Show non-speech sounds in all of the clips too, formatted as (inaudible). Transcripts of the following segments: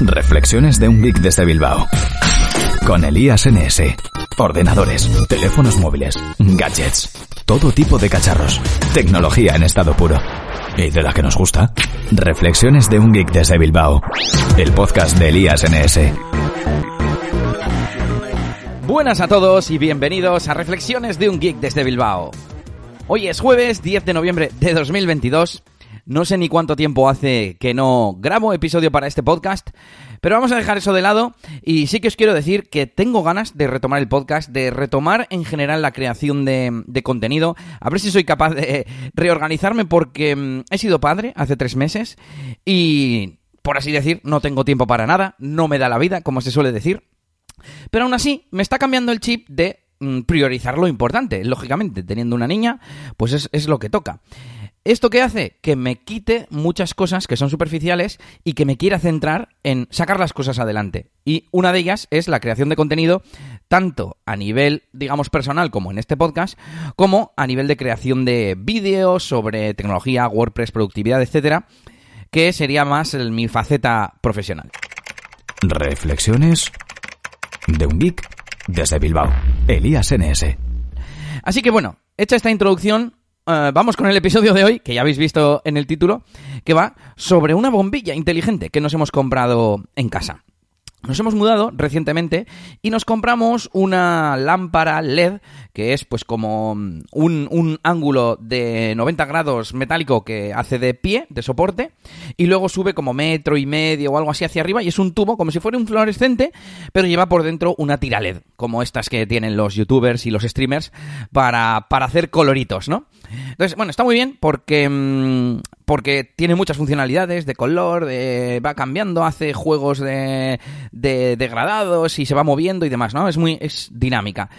Reflexiones de un geek desde Bilbao. Con Elías NS. Ordenadores, teléfonos móviles, gadgets, todo tipo de cacharros, tecnología en estado puro. ¿Y de la que nos gusta? Reflexiones de un geek desde Bilbao. El podcast de Elías NS. Buenas a todos y bienvenidos a Reflexiones de un geek desde Bilbao. Hoy es jueves 10 de noviembre de 2022 no sé ni cuánto tiempo hace que no grabo episodio para este podcast, pero vamos a dejar eso de lado y sí que os quiero decir que tengo ganas de retomar el podcast, de retomar en general la creación de, contenido, a ver si soy capaz de reorganizarme porque mm, he sido padre hace tres meses y, por así decir, no tengo tiempo para nada, no me da la vida, como se suele decir. Pero aún así, me está cambiando el chip de mm, priorizar lo importante. Lógicamente, teniendo una niña, pues es, es lo que toca. ¿Esto qué hace? Que me quite muchas cosas que son superficiales y que me quiera centrar en sacar las cosas adelante. Y una de ellas es la creación de contenido, tanto a nivel, digamos, personal como en este podcast, como a nivel de creación de vídeos sobre tecnología, WordPress, productividad, etcétera, que sería más mi faceta profesional. Reflexiones de un geek desde Bilbao. Elías NS. Así que bueno, hecha esta introducción, eh, vamos con el episodio de hoy, que ya habéis visto en el título, que va sobre una bombilla inteligente que nos hemos comprado en casa. Nos hemos mudado recientemente y nos compramos una lámpara LED que es pues como un, un, ángulo de 90 grados metálico que hace de pie, de soporte, y luego sube como metro y medio o algo así hacia arriba y es un tubo como si fuera un fluorescente, pero lleva por dentro una tira LED, como estas que tienen los youtubers y los streamers para, para hacer coloritos, ¿no? Entonces, bueno, está muy bien porque, mm, porque tiene muchas funcionalidades de color, de, va cambiando, hace juegos de, de degradados y se va moviendo y demás, ¿no? Es muy es dinámica.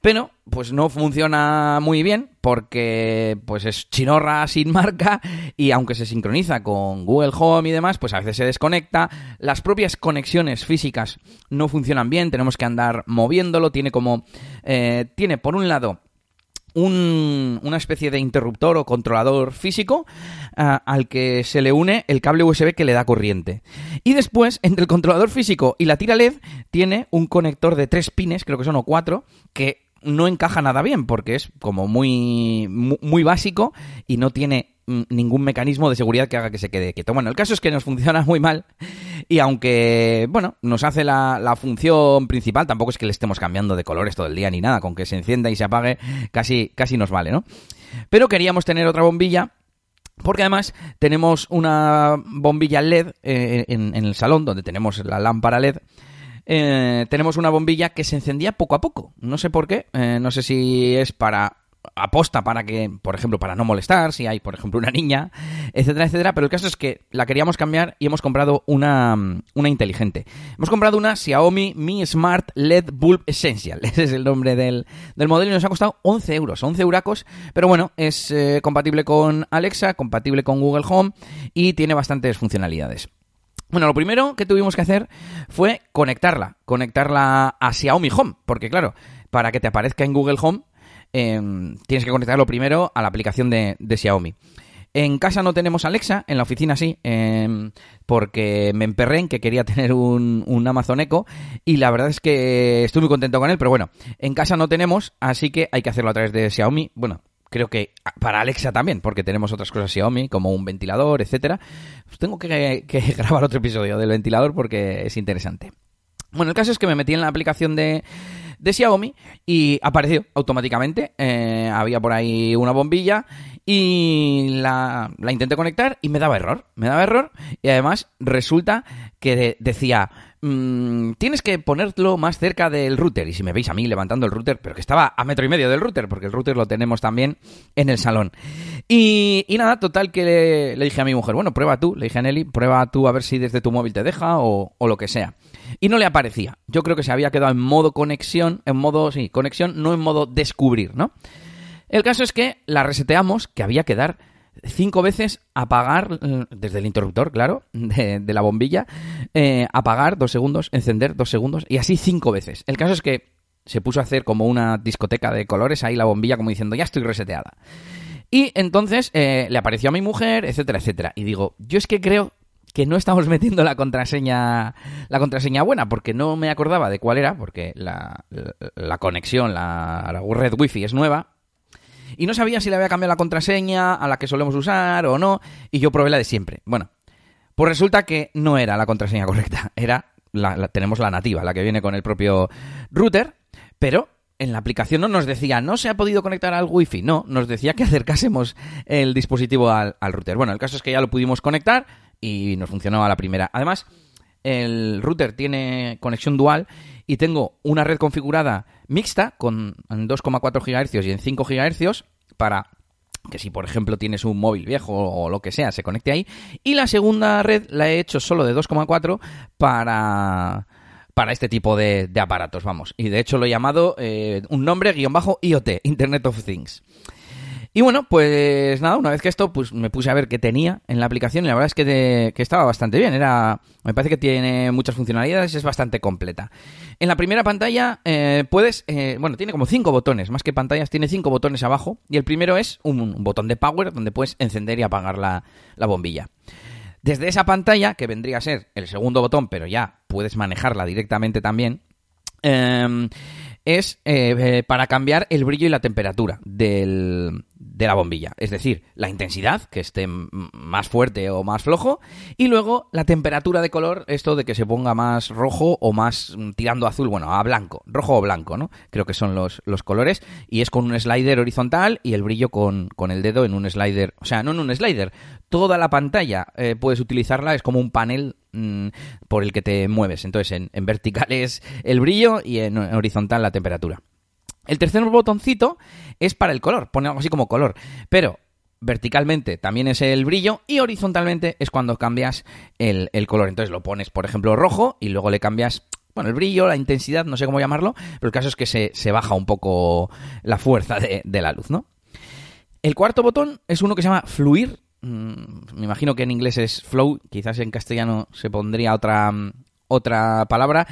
Pero, pues no funciona muy bien porque pues es chinorra sin marca y aunque se sincroniza con Google Home y demás, pues a veces se desconecta. Las propias conexiones físicas no funcionan bien, tenemos que andar moviéndolo, tiene como... Eh, tiene por un lado una especie de interruptor o controlador físico ah, al que se le une el cable USB que le da corriente. Y después, entre el controlador físico y la tira LED, tiene un conector de tres pines, creo que son o cuatro, que no encaja nada bien porque es como muy, muy básico y no tiene ningún mecanismo de seguridad que haga que se quede quieto. Bueno, el caso es que nos funciona muy mal y aunque, bueno, nos hace la, la, función principal, tampoco es que le estemos cambiando de colores todo el día ni nada, con que se encienda y se apague casi, casi nos vale, ¿no? Pero queríamos tener otra bombilla porque además tenemos una bombilla LED eh, en, el salón donde tenemos la lámpara LED. Eh, tenemos una bombilla que se encendía poco a poco. No sé por qué. Eh, no sé si es para aposta para que, por ejemplo, para no molestar, si hay, por ejemplo, una niña, etcétera, etcétera. Pero el caso es que la queríamos cambiar y hemos comprado una, una inteligente. Hemos comprado una Xiaomi Mi Smart LED Bulb Essential. (laughs) Ese es el nombre del, del modelo y nos ha costado 11 euros, 11 euracos. Pero bueno, es eh, compatible con Alexa, compatible con Google Home y tiene bastantes funcionalidades. Bueno, lo primero que tuvimos que hacer fue conectarla, conectarla a Xiaomi Home, porque claro, para que te aparezca en Google Home Em, tienes que conectarlo primero a la aplicación de, Xiaomi. En casa no tenemos Alexa, en la oficina sí, em, porque me emperré en que quería (laughs) tener un, Amazon Echo y la verdad es que estoy muy contento con él, pero bueno, en casa no tenemos, así que hay que hacerlo a través de Xiaomi. Bueno, creo que para Alexa también, porque tenemos otras cosas Xiaomi, como un ventilador, etcétera. Pues tengo que, que (laughs) grabar otro episodio del ventilador porque es interesante. Bueno, el caso es que me metí en la aplicación de de Xiaomi y apareció automáticamente. Eh, había por ahí una bombilla y la, la, intenté conectar y me daba error. Me daba error y además resulta que decía mm, tienes que ponerlo más cerca del router. Y si me veis a mí levantando el router, pero que estaba a metro y medio del router, porque el router lo tenemos también en el salón. Y, nada, total que le, dije a mi mujer, bueno, prueba tú, le dije a Nelly, prueba tú a ver si desde tu móvil te deja o, o lo que sea y no le aparecía. Yo creo que se había quedado en modo conexión, en modo, sí, conexión, no en modo descubrir, ¿no? El caso es que la reseteamos, que había que dar cinco veces apagar, eh, desde el interruptor, claro, de, la bombilla, eh, apagar dos segundos, encender dos segundos, y así cinco veces. El caso es que se puso a hacer como una discoteca de colores ahí la bombilla, como diciendo, ya estoy reseteada. Y entonces eh, le apareció a mi mujer, etcétera, etcétera. Y digo, yo es que creo que no estamos (laughs) metiendo la contraseña, la contraseña buena, porque no me acordaba de cuál era, porque la, la, conexión, la, la red wifi es nueva, y no sabía si le había cambiado la contraseña a la que solemos usar o no, y yo probé la de siempre. Bueno, pues resulta que no era la contraseña (laughs) correcta, era la, tenemos la nativa, la que viene con el propio router, pero en la aplicación no nos decía no se ha podido conectar al wifi, no, nos decía que acercásemos el dispositivo al, al router. Bueno, el caso es que ya lo pudimos conectar y nos funcionó la primera. Además, el router tiene conexión dual y tengo una red configurada mixta con 2,4 GHz y en 5 GHz para que si por ejemplo tienes un móvil viejo o lo que sea, se conecte ahí. Y la segunda red la he hecho solo de 2,4 para para este tipo de, aparatos, vamos. Y de hecho lo he llamado eh, un nombre guion bajo IoT, Internet of Things. Y bueno, pues nada, una vez que esto, pues me puse a ver qué tenía en la aplicación y la verdad es que, estaba bastante bien. Era, me parece que tiene muchas funcionalidades, es bastante completa. En la primera pantalla eh, puedes, eh, bueno, tiene como cinco botones, más que pantallas, tiene cinco botones abajo y el primero es un, botón de power donde puedes encender y apagar la, bombilla. Desde esa pantalla, que vendría a ser el segundo botón, pero ya puedes manejarla directamente también, em, es eh, para cambiar el brillo y la temperatura del, de la bombilla. Es decir, la intensidad, que esté más fuerte o más flojo, y luego la temperatura de color, esto de que se ponga más rojo o más mm, tirando azul, bueno, a blanco, rojo o blanco, ¿no? Creo que son los, los colores, y es con un slider horizontal y el brillo con, con, el dedo en un slider, o sea, no en un slider, toda la pantalla eh, puedes utilizarla, es como un panel mm, por el que te mueves. Entonces, en, en vertical es el brillo y en horizontal la temperatura. El tercer botoncito es para el color, pone algo así como color, pero verticalmente también es el brillo y horizontalmente es cuando cambias el, color. Entonces lo pones, por ejemplo, rojo y luego le cambias, bueno, el brillo, la intensidad, no sé cómo llamarlo, pero el caso es que se, baja un poco la fuerza de, de, la luz, ¿no? El cuarto botón es uno que se llama fluir. Mm, me imagino que en inglés es flow, quizás en castellano se pondría otra, otra palabra.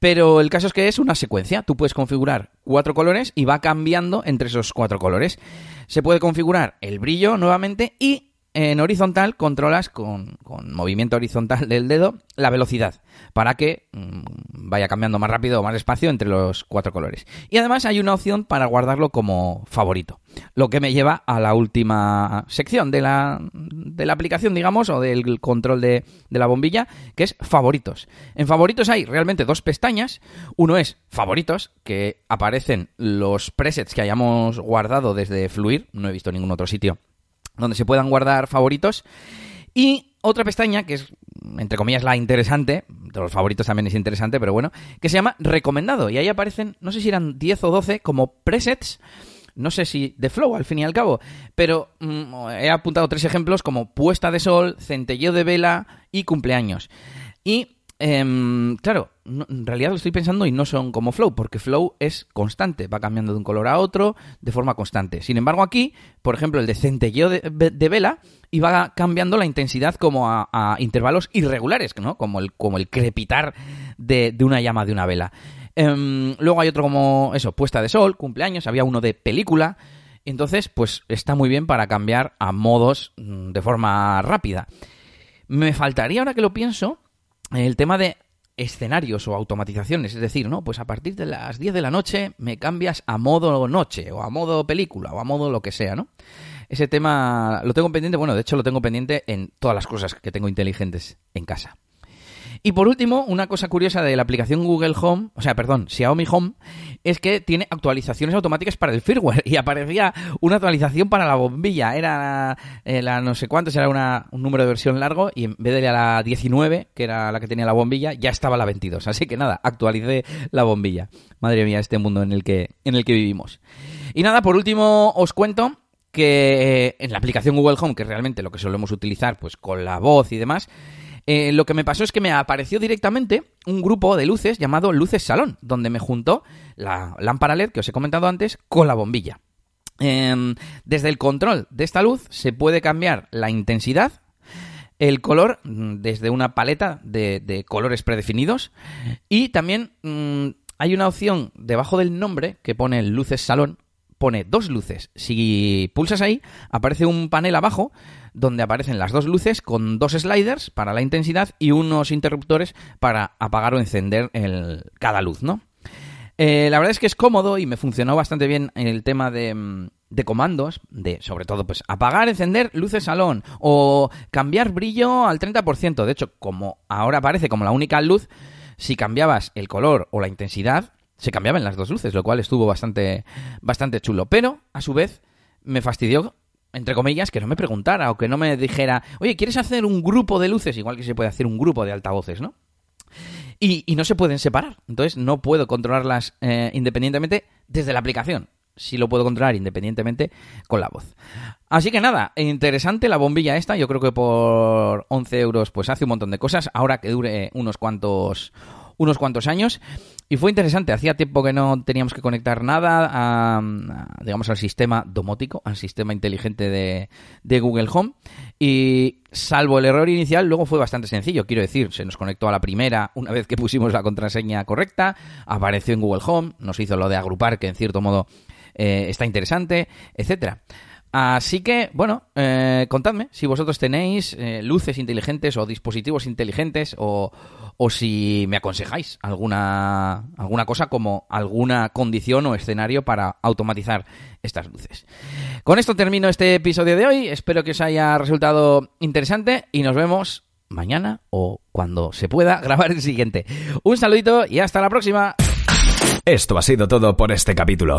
Pero el caso es que es una secuencia. Tú puedes configurar cuatro colores y va cambiando entre esos cuatro colores. Se puede configurar el brillo nuevamente y en horizontal controlas con, movimiento horizontal del dedo la velocidad para que mm, vaya cambiando más rápido o más despacio entre los cuatro colores. Y además hay una opción para guardarlo como favorito. Lo que me lleva a la última sección de la, de la aplicación, digamos, o del control de, de la bombilla, que es favoritos. En favoritos hay realmente dos pestañas. Uno es favoritos, que aparecen los presets que hayamos guardado desde Fluir. No he visto ningún otro sitio donde se puedan guardar favoritos. Y otra pestaña, que es, entre comillas, la interesante, de los favoritos también es interesante, pero bueno, que se llama recomendado. Y ahí aparecen, no sé si eran 10 o 12 como presets, no sé si de flow al fin y al cabo, pero mm, he apuntado tres ejemplos como puesta de sol, centelleo de vela y cumpleaños. Y Em, claro, en realidad lo estoy pensando y no son como Flow, porque Flow es constante, va cambiando de un color a otro de forma constante. Sin embargo, aquí, por ejemplo, el de centelleo de, vela y va cambiando la intensidad como a, intervalos irregulares, ¿no? Como el, como el crepitar de, una llama de una vela. Em, luego hay otro como eso, puesta de sol, cumpleaños, había uno de película. Entonces, pues está muy bien para cambiar a modos mm, de forma rápida. Me faltaría, ahora que lo pienso, el tema de escenarios o automatizaciones, es decir, ¿no? Pues a partir de las 10 de la noche me cambias a modo noche o a modo película o a modo lo que sea, ¿no? Ese tema lo tengo pendiente, bueno, de hecho lo tengo pendiente en todas las cosas que tengo inteligentes en casa. Y por último, una cosa curiosa de la aplicación Google Home, o sea, perdón, Xiaomi Home, es que tiene actualizaciones automáticas para el firmware (laughs) y aparecía una actualización para la bombilla. Era eh, la no sé cuántos, era una, un número de versión largo y en vez de la 19, que era la que tenía la bombilla, ya estaba la 22. Así que nada, actualicé la bombilla. Madre mía, este mundo en el que, en el que vivimos. Y nada, por último os cuento que eh, en la aplicación Google Home, que realmente lo que solemos utilizar pues con la voz y demás, eh, lo que me pasó es que me apareció directamente un grupo de luces llamado Luces Salón, donde me juntó la lámpara LED que os he comentado antes con la bombilla. Em, desde el control de esta luz se puede cambiar la intensidad, el color mm, desde una paleta de, colores predefinidos y también mm, hay una opción debajo del nombre que pone Luces Salón pone dos luces. Si pulsas ahí, aparece un panel abajo donde aparecen las dos luces con dos sliders para la intensidad y unos interruptores para apagar o encender el, cada luz, ¿no? Eh, la verdad es que es cómodo y me funcionó bastante bien en el tema de, mm, de comandos, de sobre todo pues apagar, encender luces salón o cambiar brillo al 30%. De hecho, como ahora aparece como la única luz, si cambiabas el color o la intensidad, se cambiaban las dos luces, lo cual estuvo bastante, bastante chulo. Pero, a su vez, me fastidió, entre comillas, que no me preguntara o que no me dijera, oye, ¿quieres hacer un grupo de luces? Igual que se puede hacer un grupo de altavoces, ¿no? Y, no se pueden separar. Entonces, no puedo controlarlas eh, independientemente desde la aplicación. Sí lo puedo controlar independientemente con la voz. Así que nada, interesante la bombilla esta. Yo creo que por 11 euros pues hace un montón de cosas. Ahora que dure unos cuantos unos cuantos años y fue interesante. Hacía tiempo que no teníamos que conectar nada a, digamos, al sistema domótico, al sistema inteligente de, Google Home. Y salvo el error inicial, luego fue bastante sencillo. Quiero decir, se nos conectó a la primera una vez que pusimos la contraseña correcta, apareció en Google Home, nos hizo lo de agrupar, que en cierto modo eh, está interesante, etcétera. Así que, bueno, eh, contadme si vosotros tenéis eh, luces inteligentes o dispositivos inteligentes o, o, si me aconsejáis alguna, alguna cosa como alguna condición o escenario para automatizar estas luces. Con esto termino este episodio de hoy. Espero que os haya resultado interesante y nos vemos mañana o cuando se pueda (laughs) grabar el siguiente. Un saludito y hasta la próxima. Esto ha sido todo por este capítulo.